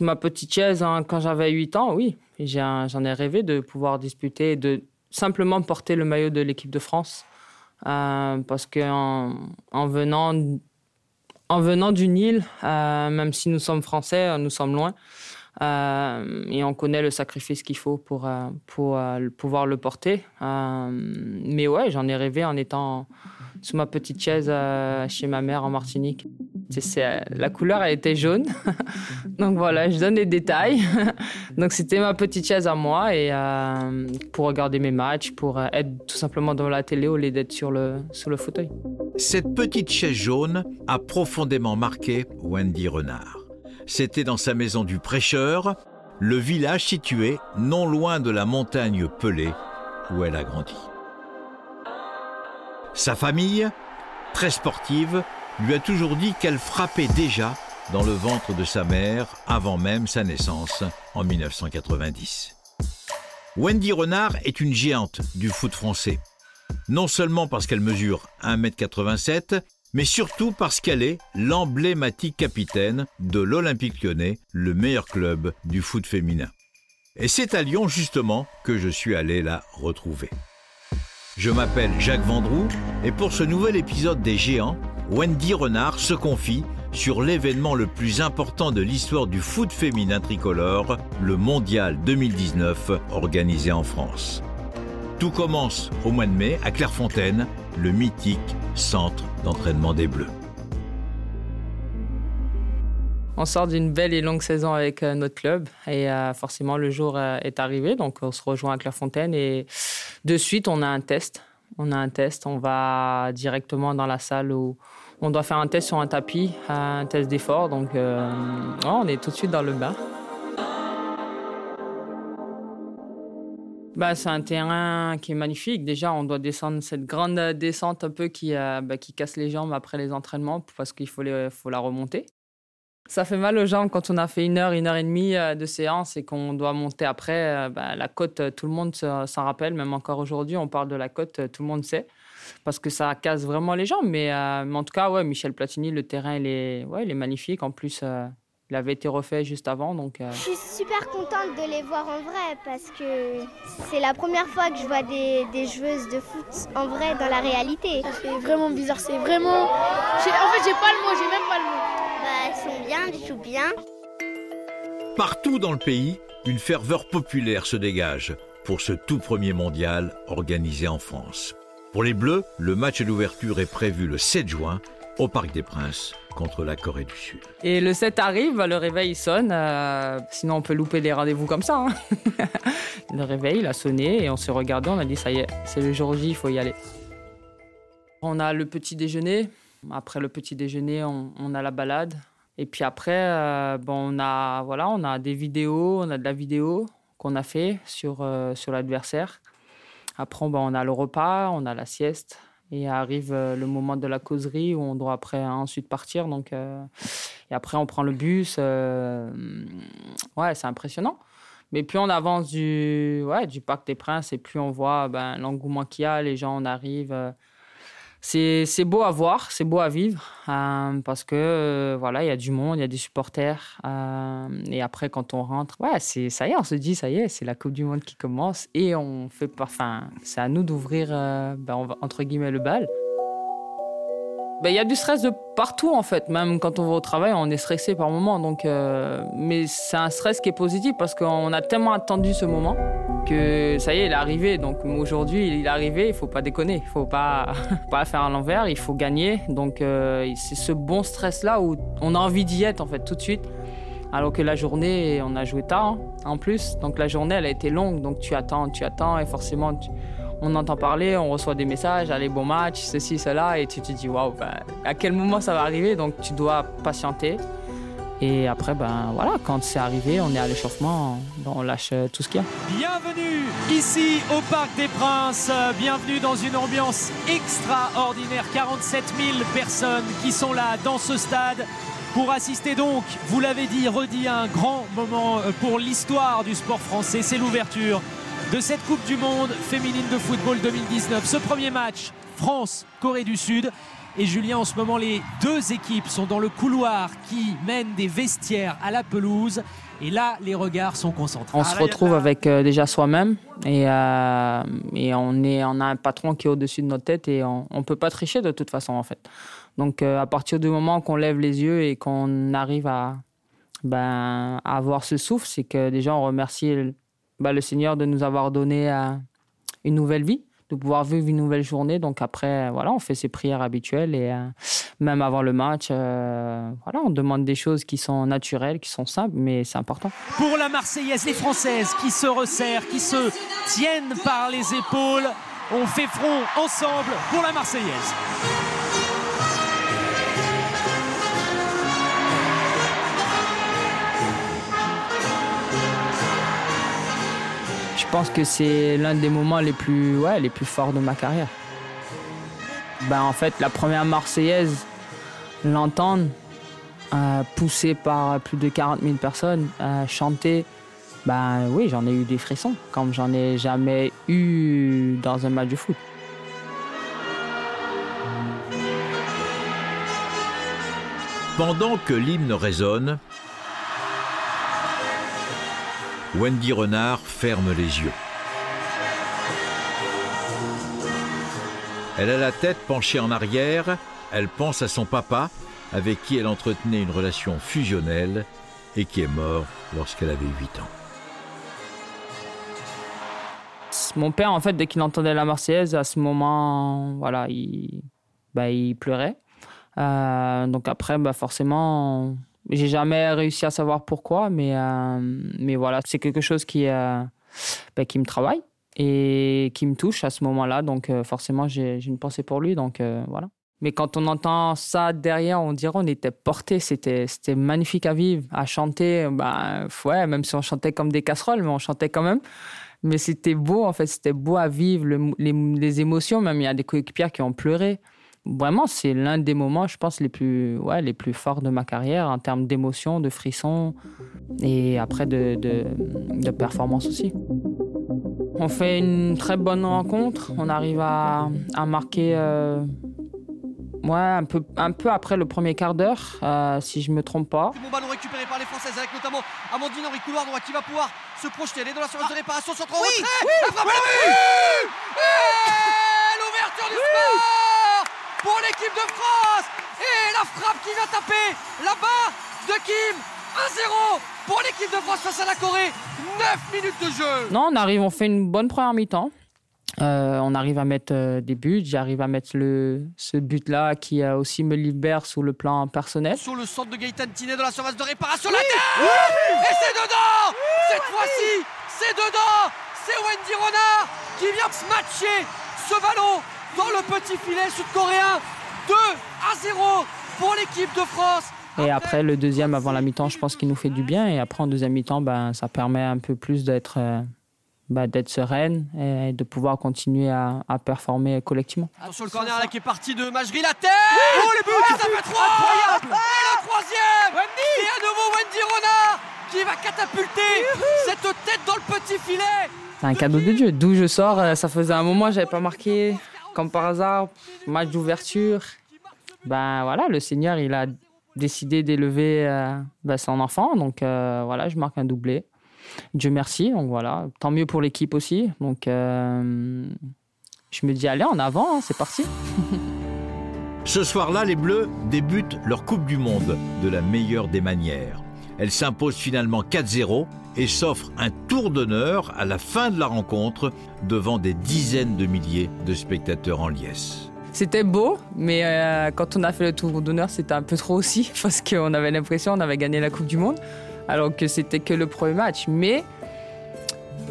Ma petite chaise, hein, quand j'avais 8 ans, oui. J'en ai, rêvé de pouvoir disputer, de simplement porter le maillot de l'équipe de France. Euh, parce qu'en en venant, en venant d'une île, euh, même si nous sommes français, nous sommes loin. Euh, et on connaît le sacrifice qu'il faut pour, pour pouvoir le porter. mais ouais, j'en ai rêvé en étant sous ma petite chaise chez ma mère en Martinique. C'est, la couleur a été jaune. Donc voilà, je donne les détails. Donc c'était ma petite chaise à moi et euh, pour regarder mes matchs, pour euh, être tout simplement devant la télé au lieu d'être sur le, sur le fauteuil. Cette petite chaise jaune a profondément marqué Wendy Renard. C'était dans sa maison du prêcheur, le village situé non loin de la montagne Pelée où elle a grandi. Sa famille, très sportive, lui a toujours dit qu'elle frappait déjà dans le ventre de sa mère avant même sa naissance en 1990. Wendy Renard est une géante du foot français. Non seulement parce qu'elle mesure 1m87, mais surtout parce qu'elle est l'emblématique capitaine de l'Olympique lyonnais, le meilleur club du foot féminin. Et c'est à Lyon justement que je suis allé la retrouver. Je m'appelle Jacques Vendroux et pour ce nouvel épisode des Géants, Wendy Renard se confie sur l'événement le plus important de l'histoire du foot féminin tricolore, le Mondial 2019 organisé en France. Tout commence au mois de mai à Clairefontaine, le mythique centre d'entraînement des Bleus. On sort d'une belle et longue saison avec euh, notre club et euh, forcément le jour euh, est arrivé, donc on se rejoint à Clairefontaine et de suite on a un test on a un test, on va directement dans la salle où on doit faire un test sur un tapis, un test d'effort. Donc, euh, on est tout de suite dans le bain. Bah, c'est un terrain qui est magnifique. Déjà, on doit descendre cette grande descente un peu qui, bah, qui casse les jambes après les entraînements parce qu'il faut la remonter. Ça fait mal aux jambes quand on a fait une heure, une heure et demie euh, de séance et qu'on doit monter après. Euh, bah, la côte, euh, tout le monde s'en rappelle, même encore aujourd'hui, on parle de la côte, tout le monde sait, parce que ça casse vraiment les jambes. Mais, en tout cas, ouais, Michel Platini, le terrain, il est, ouais, il est magnifique. En plus, il avait été refait juste avant. Donc, Je suis super contente de les voir en vrai parce que c'est la première fois que je vois des, des, joueuses de foot en vrai dans la réalité. C'est vraiment bizarre, c'est vraiment. En fait, j'ai pas le mot, j'ai même pas le mot. Bien, bien. Partout dans le pays, une ferveur populaire se dégage pour ce tout premier mondial organisé en France. Pour les Bleus, le match d'ouverture est prévu le 7 juin au Parc des Princes contre la Corée du Sud. Et le 7 arrive, le réveil sonne, euh, sinon on peut louper les rendez-vous comme ça. Hein. le réveil, il a sonné et on s'est regardé, on a dit ça y est, c'est le jour J, il faut y aller. On a le petit déjeuner, après le petit déjeuner, on, a la balade. Et puis après, euh, bon, on, a, voilà, on a des vidéos, on a de la vidéo qu'on a fait sur, euh, sur l'adversaire. Après, bon, on a le repas, on a la sieste. Et arrive euh, le moment de la causerie où on doit après ensuite partir. Donc, et après, on prend le bus. ouais, c'est impressionnant. Mais plus on avance du, ouais, du Parc des Princes et plus on voit ben, l'engouement qu'il y a, les gens, on arrive c'est beau à voir, c'est beau à vivre euh, parce que euh, voilà, il y a du monde, il y a des supporters euh, et après quand on rentre, ouais, c'est ça y est, on se dit ça y est, c'est la Coupe du monde qui commence et on fait enfin, c'est à nous d'ouvrir ben, entre guillemets le bal. Ben, il y a du stress de partout en fait. Même quand on va au travail, on est stressé par moment. Donc, mais c'est un stress qui est positif parce qu'on a tellement attendu ce moment que ça y est, il est arrivé. Donc aujourd'hui, il est arrivé. Il faut pas déconner. Il faut pas pas faire à l'envers. Il faut gagner. Donc euh, c'est ce bon stress là où on a envie d'y être en fait tout de suite. Alors que la journée, on a joué tard hein, en plus. Donc la journée, elle a été longue. Donc tu attends, tu attends et forcément on entend parler, on reçoit des messages, allez, bon match, ceci, cela, et tu te dis, waouh, ben, à quel moment ça va arriver? Donc tu dois patienter. Et après, ben voilà, quand c'est arrivé, on est à l'échauffement, on lâche tout ce qu'il y a. Bienvenue ici au Parc des Princes, bienvenue dans une ambiance extraordinaire. 47 000 personnes qui sont là dans ce stade pour assister donc, vous l'avez dit, redit, un grand moment pour l'histoire du sport français. C'est l'ouverture de cette Coupe du Monde féminine de football 2019. Ce premier match, France-Corée du Sud. Et Julien, en ce moment, les deux équipes sont dans le couloir qui mène des vestiaires à la pelouse. Et là, les regards sont concentrés. On se retrouve avec euh, déjà soi-même et, euh, et on, est, on a un patron qui est au-dessus de notre tête et on ne peut pas tricher de toute façon en fait. Donc euh, à partir du moment qu'on lève les yeux et qu'on arrive à, ben, à avoir ce souffle, c'est que déjà on remercie ben, le Seigneur de nous avoir donné une nouvelle vie de pouvoir vivre une nouvelle journée. Donc après, voilà, on fait ses prières habituelles et euh, même avant le match, euh, on demande des choses qui sont naturelles, qui sont simples, mais c'est important. Pour la Marseillaise, les Françaises qui se resserrent, qui se tiennent par les épaules, on fait front ensemble pour la Marseillaise. Pense que c'est l'un des moments les plus, ouais, les plus forts de ma carrière. Ben, en fait, la première Marseillaise, l'entendre, euh, poussée par plus de 40 000 personnes, euh, chanter, ben oui, j'en ai eu des frissons, comme j'en ai jamais eu dans un match de foot. Pendant que l'hymne résonne, Wendy Renard ferme les yeux. Elle a la tête penchée en arrière, elle pense à son papa, avec qui elle entretenait une relation fusionnelle et qui est mort lorsqu'elle avait 8 ans. Mon père, en fait, dès qu'il entendait la Marseillaise, à ce moment, voilà, il, il pleurait. Euh, donc après, bah, forcément, j'ai jamais réussi à savoir pourquoi, mais, euh, mais voilà, c'est quelque chose qui, euh, ben, qui me travaille et qui me touche à ce moment-là. Donc euh, forcément, j'ai une pensée pour lui. Donc voilà. Mais quand on entend ça derrière, on dirait on était porté. C'était magnifique à vivre, à chanter. Ben, ouais, même si on chantait comme des casseroles, mais on chantait quand même. Mais c'était beau, en fait, c'était beau à vivre, les, les, émotions. Même il y a des coéquipiers qui ont pleuré vraiment, c'est l'un des moments, je pense, les plus, ouais, les plus forts de ma carrière en termes d'émotion, de frissons et après de, de, de, performance aussi. On fait une très bonne rencontre. On arrive à, à marquer euh, ouais, un, peu, un peu après le premier quart d'heure, euh, si je ne me trompe pas. Bon ballon récupéré par les Françaises avec notamment Amandine Henri Couloir qui va pouvoir se projeter. Elle est dans la surface de réparation, centre oui, retrait. Oui, la frappe, oui, Et l'ouverture du score pour l'équipe de France. Et la frappe qui vient taper là-bas de Kim. 1-0 pour l'équipe de France face à la Corée. 9 minutes de jeu. Non, on arrive, on fait une bonne première mi-temps. Euh, on arrive à mettre euh, des buts. J'arrive à mettre le, ce but-là qui euh, aussi me libère sur le plan personnel. Sur le centre de Gaëtan Tinet dans la surface de réparation. la Et c'est dedans Cette fois-ci, c'est dedans C'est Wendy Renard qui vient se matcher ce ballon dans le petit filet sud-coréen. 2 à 0 pour l'équipe de France. Et après, le deuxième avant la mi-temps, je pense qu'il nous fait du bien. Et après, en deuxième mi-temps, ben, ça permet un peu plus d'être euh, ben, d'être sereine et de pouvoir continuer à, à performer collectivement. Attention le corner là qui est parti de Majri, la tête! Oh les buts Ça fait 3 Incroyable! Et le troisième! Wendy! Et à nouveau Wendy Renard qui va catapulter cette tête dans le petit filet. C'est un cadeau de Dieu. D'où je sors, euh, ça faisait un moment j'avais pas marqué comme par hasard, match d'ouverture. Ben voilà, le Seigneur, il a décidé d'élever euh, ben, son enfant. Donc euh, voilà, je marque un doublé. Dieu merci. Donc voilà, tant mieux pour l'équipe aussi. Donc euh, je me dis, allez, en avant, hein, c'est parti. Ce soir-là, les Bleus débutent leur Coupe du Monde de la meilleure des manières. Elle s'impose finalement 4-0 et s'offre un tour d'honneur à la fin de la rencontre devant des dizaines de milliers de spectateurs en liesse. C'était beau, mais euh, quand on a fait le tour d'honneur, c'était un peu trop aussi, parce qu'on avait l'impression qu'on avait gagné la Coupe du Monde, alors que c'était que le premier match. Mais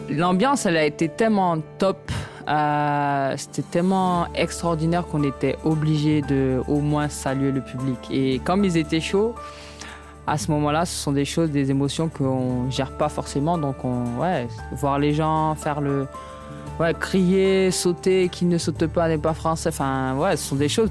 l'ambiance, elle a été tellement top, euh, c'était tellement extraordinaire qu'on était obligé de au moins saluer le public. Et comme ils étaient chauds, à ce moment-là, ce sont des choses, des émotions qu'on gère pas forcément. Donc, on, ouais, voir les gens faire le, ouais, crier, sauter, qui ne saute pas n'est pas français. Enfin, ouais, ce sont des choses,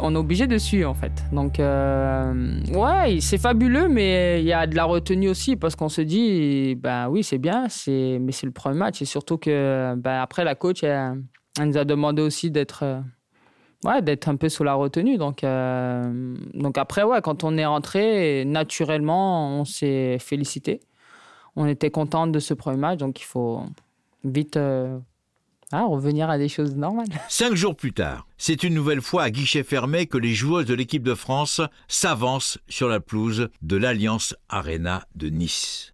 on est obligé de suivre en fait. Donc, euh, ouais, c'est fabuleux, mais il y a de la retenue aussi parce qu'on se dit, ben oui, c'est bien, mais c'est le premier match et surtout que, ben après la coach, elle, nous a demandé aussi d'être ouais, d'être un peu sous la retenue. Donc, euh, donc après, ouais, quand on est rentré, naturellement, on s'est félicité. On était content de ce premier match, donc il faut vite euh, ah, revenir à des choses normales. Cinq jours plus tard, c'est une nouvelle fois à guichet fermé que les joueuses de l'équipe de France s'avancent sur la pelouse de l'Alliance Arena de Nice.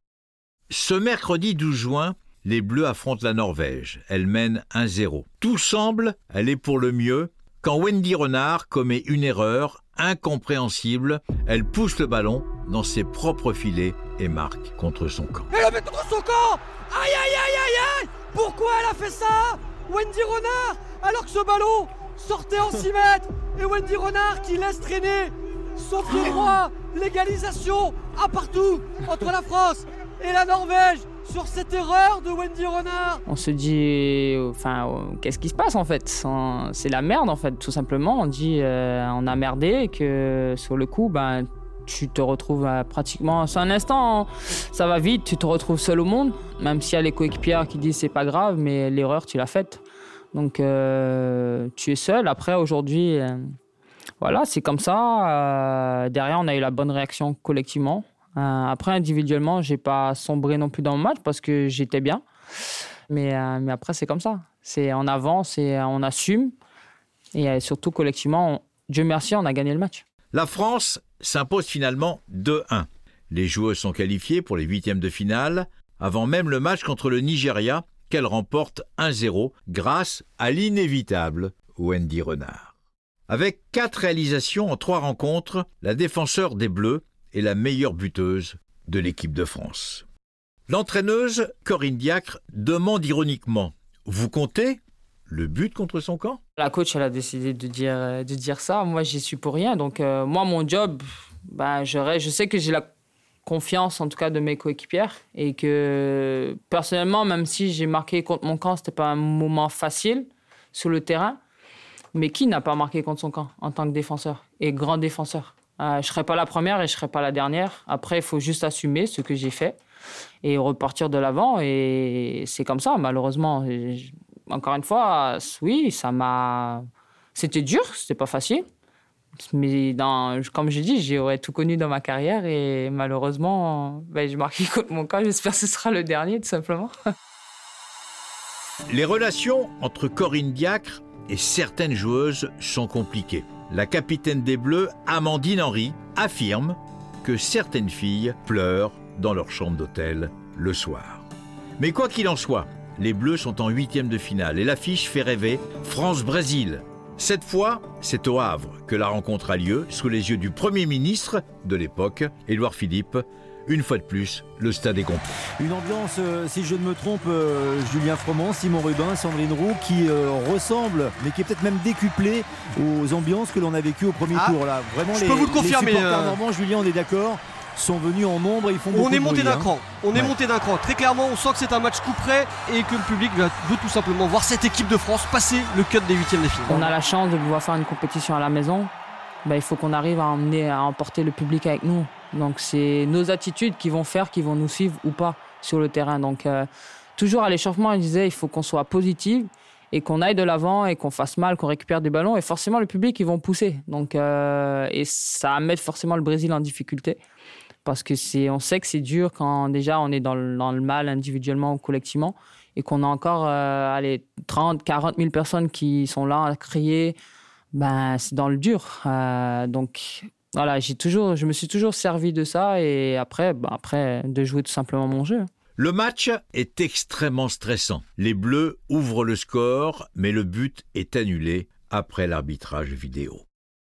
Ce mercredi 12 juin, les Bleus affrontent la Norvège. Elle mène 1-0. Tout semble aller pour le mieux quand Wendy Renard commet une erreur incompréhensible. Elle pousse le ballon dans ses propres filets et marque contre son camp. Elle a met contre son camp Aïe aïe aïe aïe aïe Pourquoi elle a fait ça Wendy Renard? Alors que ce ballon sortait en 6 mètres Et Wendy Renard qui laisse traîner son pied droit Légalisation à partout entre la France et la Norvège sur cette erreur de Wendy Renard. On se dit, enfin, qu'est-ce qui se passe en fait? C'est la merde en fait, tout simplement. On dit, euh, on a merdé et que sur le coup, ben, tu te retrouves pratiquement. C'est un instant, ça va vite, tu te retrouves seul au monde, même s'il y a les coéquipières qui disent c'est pas grave, mais l'erreur, tu l'as faite. Donc, euh, tu es seul. Après, aujourd'hui, euh, voilà, c'est comme ça. derrière, on a eu la bonne réaction collectivement. Euh, après, individuellement, j'ai pas sombré non plus dans le match parce que j'étais bien. Mais, euh, mais après, c'est comme ça. C'est en avance et on assume. Et euh, surtout, collectivement, Dieu merci, on a gagné le match. La France s'impose finalement 2-1. Les joueuses sont qualifiées pour les huitièmes de finale, avant même le match contre le Nigeria, qu'elle remporte 1-0 grâce à l'inévitable Wendy Renard. Avec quatre réalisations en trois rencontres, la défenseur des Bleus est la meilleure buteuse de l'équipe de France. L'entraîneuse Corinne Diacre demande ironiquement Vous comptez le but contre son camp? La coach, elle a décidé de dire, de dire ça. Moi, j'y suis pour rien. Donc, euh, moi, mon job, bah, je, je sais que j'ai la confiance, en tout cas, de mes coéquipières. Et que, personnellement, même si j'ai marqué contre mon camp, c'était pas un moment facile sur le terrain. Mais qui n'a pas marqué contre son camp en tant que défenseur et grand défenseur? Euh, je serai pas la première et je ne serai pas la dernière. Après, il faut juste assumer ce que j'ai fait et repartir de l'avant. Et c'est comme ça, malheureusement. Encore une fois, oui, ça m'a. C'était dur, c'était pas facile. Mais dans, comme je dis, j'aurais tout connu dans ma carrière et malheureusement, ben, je marqué contre mon cas. J'espère que ce sera le dernier, tout simplement. Les relations entre Corinne Diacre et certaines joueuses sont compliquées la capitaine des Bleus, Amandine Henry, affirme que certaines filles pleurent dans leur chambre d'hôtel le soir. Mais quoi qu'il en soit, les Bleus sont en huitième de finale et l'affiche fait rêver France-Brésil. Cette fois, c'est au Havre que la rencontre a lieu, sous les yeux du Premier ministre de l'époque, Édouard Philippe, une fois de plus, le stade est complet. Une ambiance, euh, si je ne me trompe, euh, Julien Froment, Simon Rubin, Sandrine Roux, qui euh, ressemble, mais qui est peut-être même décuplée aux ambiances que l'on a vécues au premier ah, tour. Là. Vraiment, je les, peux vous le confirmer. Les Julien, on est d'accord sont venus en nombre et ils font On est monté d'un hein. cran. On est monté d'un cran. Très clairement, on sent que c'est un match coup près et que le public veut tout simplement voir cette équipe de France passer le cut des huitièmes de finale. On a la chance de pouvoir faire une compétition à la maison. Ben, il faut qu'on arrive à emmener, à emporter le public avec nous. Donc c'est nos attitudes qui vont faire, qui vont nous suivre ou pas sur le terrain. Donc euh, toujours à l'échauffement, il disait il faut qu'on soit positif et qu'on aille de l'avant et qu'on fasse mal, qu'on récupère des ballons. Et forcément, le public, ils vont pousser. Donc, euh, et ça mettre forcément le Brésil en difficulté. Parce que on sait que c'est dur quand déjà on est dans le, mal individuellement ou collectivement et qu'on a encore euh, allez, 30, 40 000 personnes qui sont là à crier. Ben, c'est dans le dur. donc, voilà, j'ai toujours, je me suis toujours servi de ça et après, bah, après de jouer tout simplement mon jeu. Le match est extrêmement stressant. Les Bleus ouvrent le score, mais le but est annulé après l'arbitrage vidéo.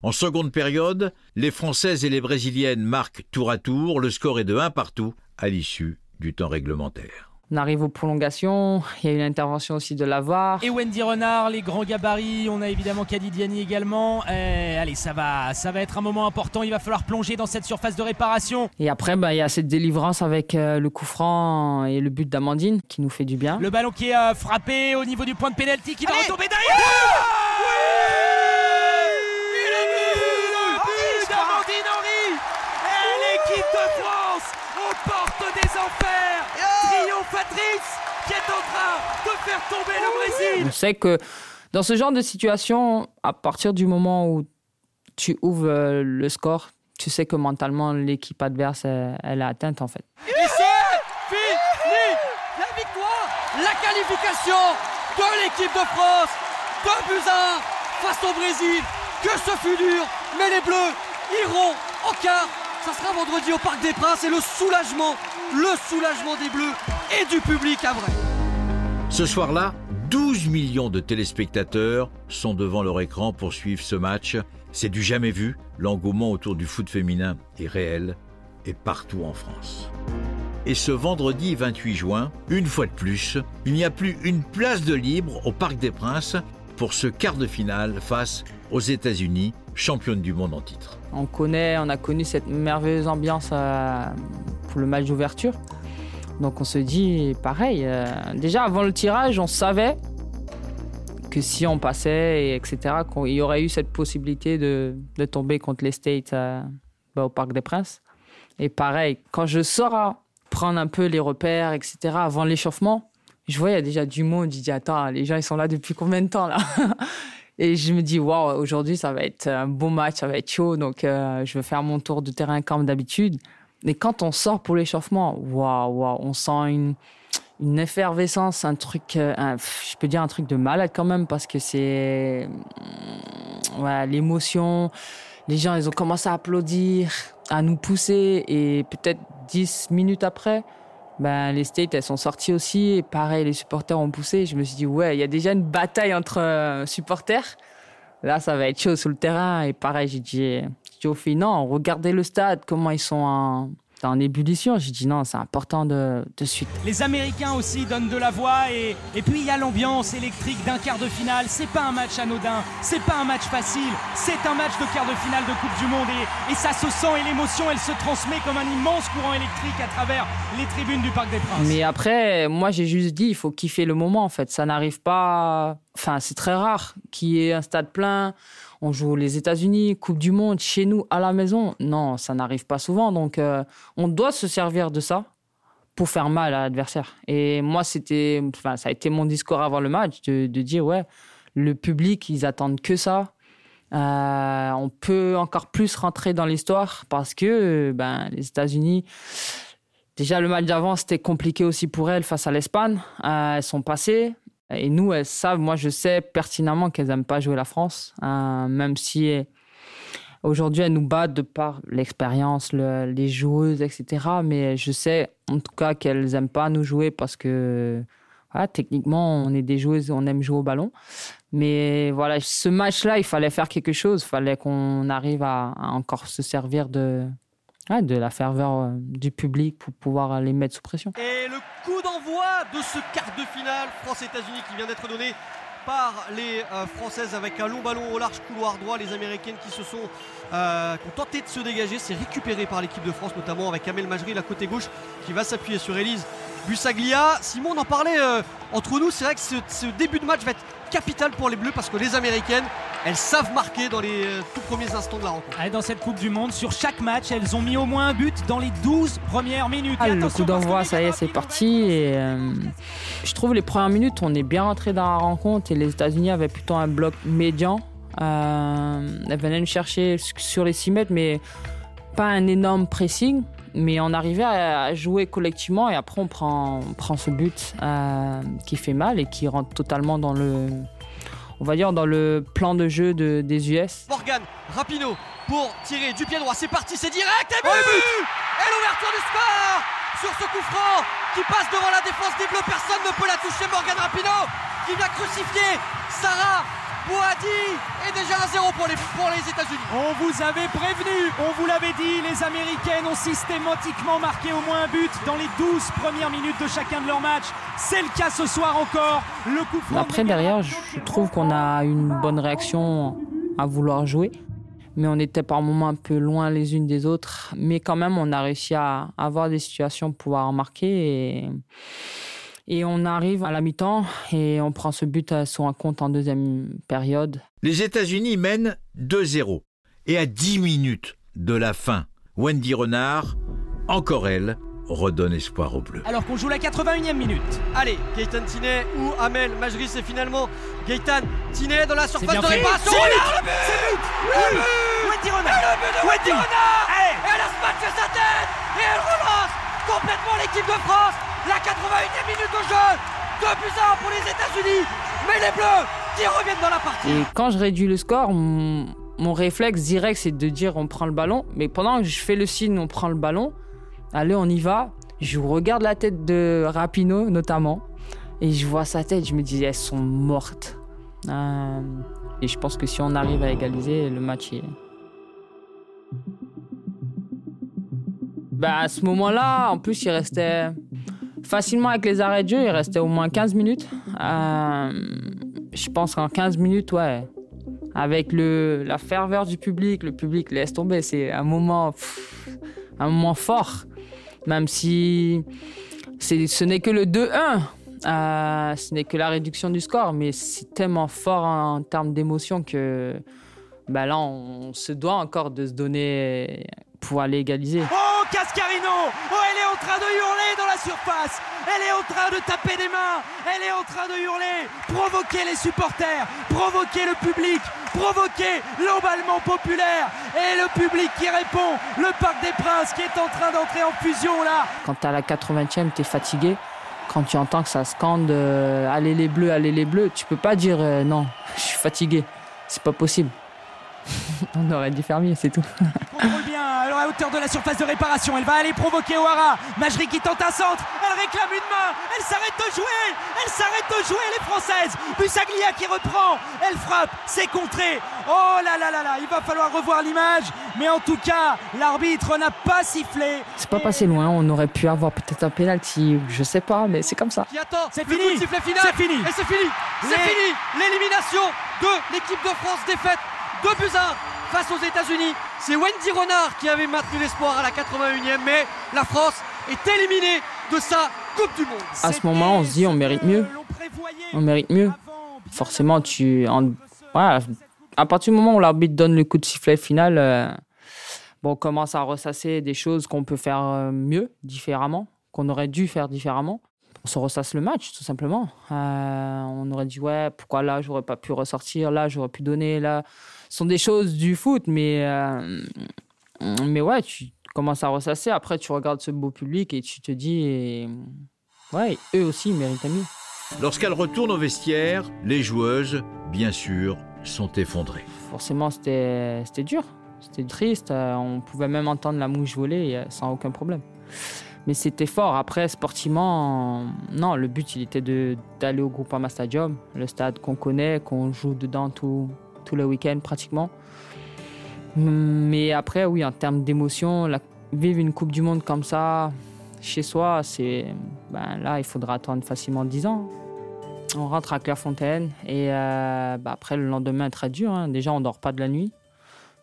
En seconde période, les Françaises et les Brésiliennes marquent tour à tour. Le score est de 1 partout à l'issue du temps réglementaire. On arrive aux prolongations, il y a une intervention aussi de Lavar. Et Wendy Renard, les grands gabarits, on a évidemment Kadi Diani également. Eh, allez, ça va, ça va être un moment important, il va falloir plonger dans cette surface de réparation. Et après, bah, il y a cette délivrance avec euh, le coup franc et le but d'Amandine qui nous fait du bien. Le ballon qui est euh, frappé au niveau du point de pénalty qui va retomber derrière triomphatrice qui est en train de faire tomber le Brésil. On sait que Dans ce genre de situation, à partir du moment où tu ouvres euh, le score, tu sais que mentalement, l'équipe adverse, elle, elle est atteinte en fait. Et c'est fini La victoire, la qualification de l'équipe de France, 2 buts à 1 face au Brésil. Que ce fut dur, mais les Bleus iront en quart. Ça sera vendredi au Parc des Princes et le soulagement, le soulagement des Bleus et du public à vrai. Ce soir-là, 12 millions de téléspectateurs sont devant leur écran pour suivre ce match. C'est du jamais vu. L'engouement autour du foot féminin est réel et partout en France. Et ce vendredi 28 juin, une fois de plus, il n'y a plus une place de libre au Parc des Princes pour ce quart de finale face aux États-Unis, championne du monde en titre. On connaît, on a connu cette merveilleuse ambiance euh, pour le match d'ouverture. Donc on se dit pareil. euh, déjà avant le tirage, on savait que si on passait, et etc., qu'il y aurait eu cette possibilité de, de tomber contre les States euh, bah, au Parc des Princes. Et pareil, quand je sors prendre un peu les repères, etc., avant l'échauffement, je vois il y a déjà du monde. Je dis attends, les gens ils sont là depuis combien de temps là? Et je me dis waouh, aujourd'hui ça va être un bon match, ça va être chaud. Donc euh, je vais faire mon tour de terrain comme d'habitude. Mais quand on sort pour l'échauffement, waouh, on sent une, une effervescence, un truc, euh, je peux dire un truc de malade quand même parce que c'est mm, ouais, l'émotion. Les gens, ils ont commencé à applaudir, à nous pousser et peut-être 10 minutes après, ben, les States, elles sont sorties aussi. Et pareil, les supporters ont poussé. Je me suis dit, ouais, il y a déjà une bataille entre euh, supporters. Là, ça va être chaud sur le terrain. Et pareil, j'ai dit, j'ai dit aux filles, non, regardez le stade, comment ils sont en, en ébullition. J'ai dit, non, c'est important de, de suite. Les Américains aussi donnent de la voix et, et puis il y a l'ambiance électrique d'un quart de finale. C'est pas un match anodin, c'est pas un match facile, c'est un match de quart de finale de Coupe du Monde et, et ça se sent et l'émotion elle se transmet comme un immense courant électrique à travers les tribunes du Parc des Princes. Mais après, moi, j'ai juste dit, il faut kiffer le moment, en fait. Ça n'arrive pas. Enfin, c'est très rare qu'il y ait un stade plein. On joue les États-Unis, Coupe du Monde, chez nous, à la maison. Non, ça n'arrive pas souvent. Donc, euh, on doit se servir de ça pour faire mal à l'adversaire. Et moi, c'était. Enfin, ça a été mon discours avant le match de, dire, ouais, le public, ils attendent que ça. Euh, on peut encore plus rentrer dans l'histoire parce que ben, les États-Unis, Déjà, le match d'avant, c'était compliqué aussi pour elles face à l'Espagne. Euh, elles sont passées. Et nous, elles savent, moi, je sais pertinemment qu'elles n'aiment pas jouer la France, euh, même si euh, aujourd'hui, elles nous battent de par l'expérience, le- les joueuses, etc. Mais je sais, en tout cas, qu'elles n'aiment pas nous jouer parce que, techniquement, on est des joueuses, on aime jouer au ballon. Mais voilà, ce match-là, il fallait faire quelque chose. Il fallait qu'on arrive à encore se servir de, ouais, de la ferveur euh, du public pour pouvoir les mettre sous pression. Et le coup d'envoi de ce quart de finale France-États-Unis qui vient d'être donné par les euh, Françaises avec un long ballon au large couloir droit. Les Américaines qui se sont euh, de se dégager. C'est récupéré par l'équipe de France, notamment avec Amel Majri, la côté gauche, qui va s'appuyer sur Elise Bussaglia. Simon, on en parlait euh, entre nous. C'est vrai que ce début de match va être capital pour les Bleus parce que les Américaines, elles savent marquer dans les euh, tout premiers instants de la rencontre. Allez, dans cette Coupe du Monde, sur chaque match, elles ont mis au moins un but dans les 12 premières minutes. Ah, le coup d'envoi, ça y est, c'est parti. Et, euh, je trouve les premières minutes, on est bien rentré dans la rencontre et les États-Unis avaient plutôt un bloc médian. Euh, elles venaient nous chercher sur les 6 mètres, mais pas un énorme pressing. Mais on arrivait à jouer collectivement et après on prend, on prend ce but euh, qui fait mal et qui rentre totalement dans le, on va dire dans le plan de jeu de- des US. Morgan, Rapino pour tirer du pied droit. C'est parti, c'est direct et but Et l'ouverture du score sur ce coup franc qui passe devant la défense des Bleus. Personne ne peut la toucher. Morgan Rapino qui vient crucifier Sarah Boadi et déjà 1-0 pour les, pour les États-Unis. On vous avait prévenu, on vous l'avait dit, les Américaines ont systématiquement marqué au moins un but dans les 12 premières minutes de chacun de leurs matchs. C'est le cas ce soir encore. Le coup Après, de derrière, je trouve qu'on a une bonne réaction à vouloir jouer. Mais on était par moments un peu loin les unes des autres. Mais quand même, on a réussi à avoir des situations pour pouvoir marquer. Et, et on arrive à la mi-temps et on prend ce but à- sur un compte en deuxième période. Les États-Unis mènent 2-0. Et à 10 minutes de la fin, Wendy Renard, encore elle, redonne espoir aux Bleus. Alors qu'on joue la 81e minute. Allez, Gaëtan Tinet ou Amel Majri, c'est finalement Gaëtan Tinet dans la surface de réparation. C'est but le but Le but Wendy Et Renard le but de Wendy Wendy. Renard Allez. Et elle a sa tête Et elle relance complètement l'équipe de France La 81e minute de jeu 2 buts à 1 pour les États-Unis Mais les Bleus qui reviennent dans la partie Et quand je réduis le score, mon, mon réflexe direct, c'est de dire on prend le ballon. Mais pendant que je fais le signe on prend le ballon, allez, on y va. Je regarde la tête de Rapino, notamment. Et je vois sa tête, je me dis, elles sont mortes. Euh, et je pense que si on arrive à égaliser, le match est. Bah, à ce moment-là, en plus, il restait facilement avec les arrêts de jeu, il restait au moins 15 minutes. Euh, je pense qu'en 15 minutes, ouais, avec le, la ferveur du public, le public laisse tomber. C'est un moment, un moment fort, même si ce n'est que le 2-1. euh, ce n'est que la réduction du score, mais c'est tellement fort en, en termes d'émotion que bah là, on se doit encore de se donner pour aller égaliser. Oh, Cascarino Oh, elle est en train de hurler dans la surface Elle est en train de taper des mains Elle est en train de hurler Provoquer les supporters Provoquer le public Provoquer l'emballement populaire Et le public qui répond Le Parc des Princes qui est en train d'entrer en fusion là Quand t'es à la 80e, t'es fatigué. Quand tu entends que ça scande euh, Allez les bleus, allez les bleus, tu peux pas dire euh, non, je suis fatigué. C'est pas possible. On aurait dû faire mieux, c'est tout. La hauteur de la surface de réparation. Elle va aller provoquer Ouara. Majri qui tente un centre. Elle réclame une main. Elle s'arrête de jouer. Elle s'arrête de jouer, les Françaises. Busaglia qui reprend. Elle frappe. C'est contré. Oh là là là là. Il va falloir revoir l'image. Mais en tout cas, l'arbitre n'a pas sifflé. C'est pas passé loin, on aurait pu avoir peut-être un penalty, je sais pas, mais c'est comme ça. qui attend C'est le fini. coup de sifflet final C'est fini. Et c'est fini C'est Les- fini L'élimination de l'équipe de France défaite 2 buts à 1 face aux États-Unis. C'est Wendy Renard qui avait maintenu l'espoir à la 81e, mais la France est éliminée de sa Coupe du Monde. À ce moment, on se dit, on mérite mieux. On mérite mieux. Forcément, tu. En, voilà, à partir du moment où l'arbitre donne le coup de sifflet final, euh, bon, on commence à ressasser des choses qu'on peut faire euh, mieux, différemment, qu'on aurait dû faire différemment. On se ressasse le match, tout simplement. Euh, on aurait dit, ouais, pourquoi là, j'aurais pas pu ressortir, là, j'aurais pu donner, là. Ce sont des choses du foot, mais, euh, mais ouais, tu commences à ressasser. Après, tu regardes ce beau public et tu te dis, et, ouais, eux aussi, ils méritaient mieux. Lorsqu'elle retourne au vestiaire, les joueuses, bien sûr, sont effondrées. forcément, c'était dur. C'était triste. euh, On pouvait même entendre la mouche voler euh, sans aucun problème. Mais c'était fort. Après, sportivement, non, le but, il était de- d'aller au Groupama Stadium, le stade qu'on connaît, qu'on joue dedans tout, tout le week-end pratiquement. Mais après, oui, en termes d'émotion, vivre une Coupe du Monde comme ça, chez soi, c'est. Ben, là, il faudra attendre facilement 10 ans. On rentre à Clairefontaine et euh, bah, après le lendemain est très dur. hein. Déjà, on dort pas de la nuit.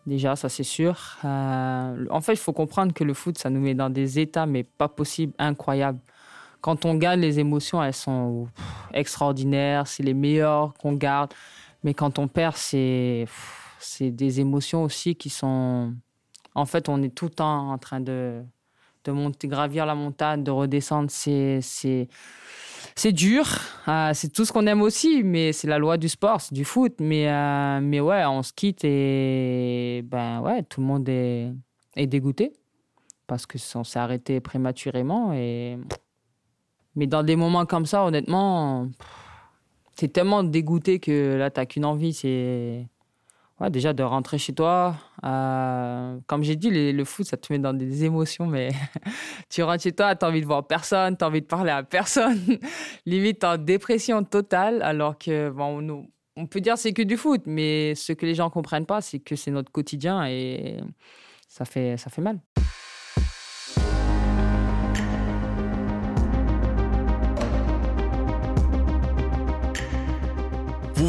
Déjà, ça c'est sûr. Euh, en fait, il faut comprendre que le foot, ça nous met dans des états, mais pas possible, incroyables. Quand on gagne, les émotions, elles sont extraordinaires. C'est les meilleures qu'on garde. Mais quand on perd, c'est des émotions aussi qui sont. En fait, on est tout le temps en train de, de monter, gravir la montagne, de redescendre. C'est c'est c'est dur, euh, c'est tout ce qu'on aime aussi, mais c'est la loi du sport, c'est du foot. Mais, euh, mais ouais, on se quitte et ben ouais, tout le monde est, est dégoûté parce que on s'est arrêté prématurément. Et... Mais dans des moments comme ça, honnêtement, t'es tellement dégoûté que là, t'as qu'une envie, c'est ouais, déjà de rentrer chez toi. Euh, comme j'ai dit, le foot, ça te met dans des émotions, mais tu rentres chez toi, t'as envie de voir personne, t'as envie de parler à personne. Limite, en dépression totale, alors que, bon, on, on peut dire c'est que du foot, mais ce que les gens comprennent pas, c'est que c'est notre quotidien et ça fait, ça fait mal.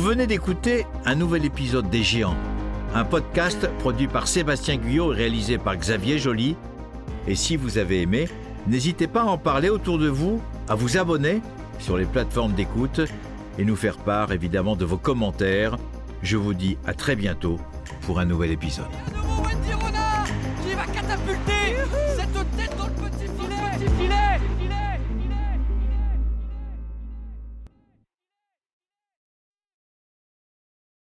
Venez d'écouter un nouvel épisode des Géants, un podcast produit par Sébastien Guyot et réalisé par Xavier Joly. Et si vous avez aimé, n'hésitez pas à en parler autour de vous, à vous abonner sur les plateformes d'écoute et nous faire part évidemment de vos commentaires. Je vous dis à très bientôt pour un nouvel épisode.